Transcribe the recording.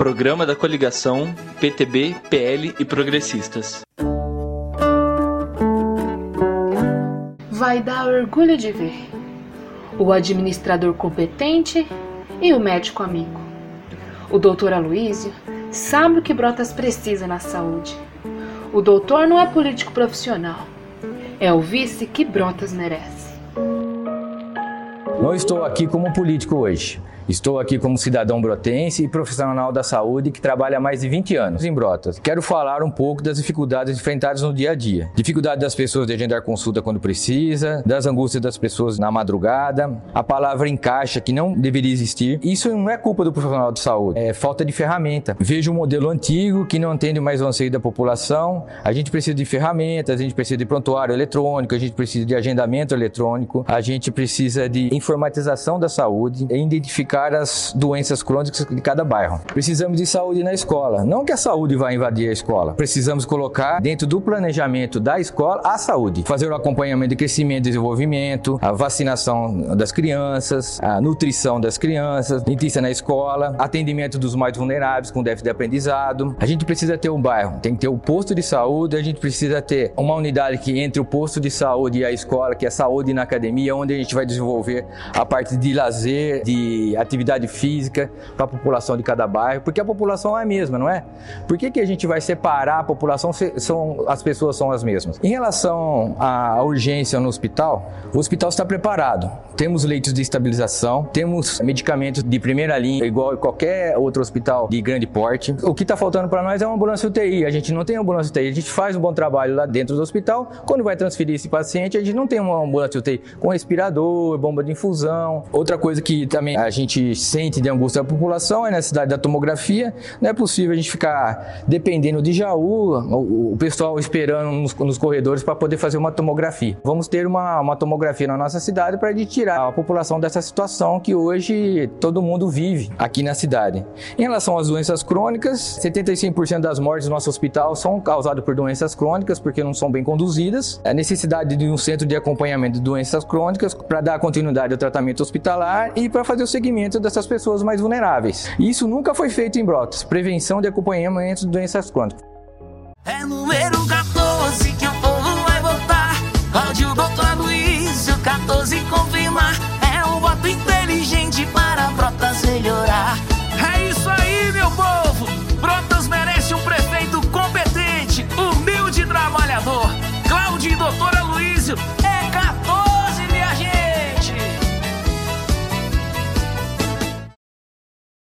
programa da coligação PTB, PL e Progressistas. Vai dar orgulho de ver o administrador competente e o médico amigo. O doutor Aloísio sabe o que Brotas precisa na saúde. O doutor não é político profissional, é o vice que Brotas merece. Não estou aqui como político hoje. Estou aqui como cidadão brotense e profissional da saúde que trabalha há mais de 20 anos em Brotas. Quero falar um pouco das dificuldades enfrentadas no dia a dia. Dificuldade das pessoas de agendar consulta quando precisa, das angústias das pessoas na madrugada, a palavra encaixa que não deveria existir. Isso não é culpa do profissional de saúde, é falta de ferramenta. Vejo um modelo antigo que não atende mais o anseio da população. A gente precisa de ferramentas, a gente precisa de prontuário eletrônico, a gente precisa de agendamento eletrônico, a gente precisa de informatização da saúde e identificar as doenças crônicas de cada bairro. Precisamos de saúde na escola. Não que a saúde vá invadir a escola. Precisamos colocar dentro do planejamento da escola a saúde. Fazer o acompanhamento de crescimento e desenvolvimento, a vacinação das crianças, a nutrição das crianças, dentista na escola, atendimento dos mais vulneráveis com déficit de aprendizado. A gente precisa ter um bairro, tem que ter o um posto de saúde, a gente precisa ter uma unidade que entre o posto de saúde e a escola, que é saúde na academia, onde a gente vai desenvolver a parte de lazer, de atividade física para a população de cada bairro, porque a população é a mesma, não é? Por que, que a gente vai separar a população se são, as pessoas são as mesmas? Em relação à urgência no hospital, o hospital está preparado. Temos leitos de estabilização, temos medicamentos de primeira linha, igual qualquer outro hospital de grande porte. O que está faltando para nós é uma ambulância UTI. A gente não tem ambulância UTI, a gente faz um bom trabalho lá dentro do hospital. Quando vai transferir esse paciente, a gente não tem uma ambulância UTI com respirador, bomba de infusão. Outra coisa que também a gente gente sente de angústia da população é a necessidade da tomografia. Não é possível a gente ficar dependendo de Jaú, o, o pessoal esperando nos, nos corredores para poder fazer uma tomografia. Vamos ter uma, uma tomografia na nossa cidade para tirar a população dessa situação que hoje todo mundo vive aqui na cidade. Em relação às doenças crônicas, 75% das mortes no nosso hospital são causadas por doenças crônicas porque não são bem conduzidas. A necessidade de um centro de acompanhamento de doenças crônicas para dar continuidade ao tratamento hospitalar e para fazer o segmento acolhimento dessas pessoas mais vulneráveis. Isso nunca foi feito em Brotas, prevenção de acompanhamento de doenças crônicas. É número 14 que o povo vai votar. Pode o doutor Luiz, o 14 confirmar. É um voto inteligente para Brotas melhorar. É isso aí, meu povo! Brotas merece um prefeito competente, humilde trabalhador. Cláudio e doutora Luísio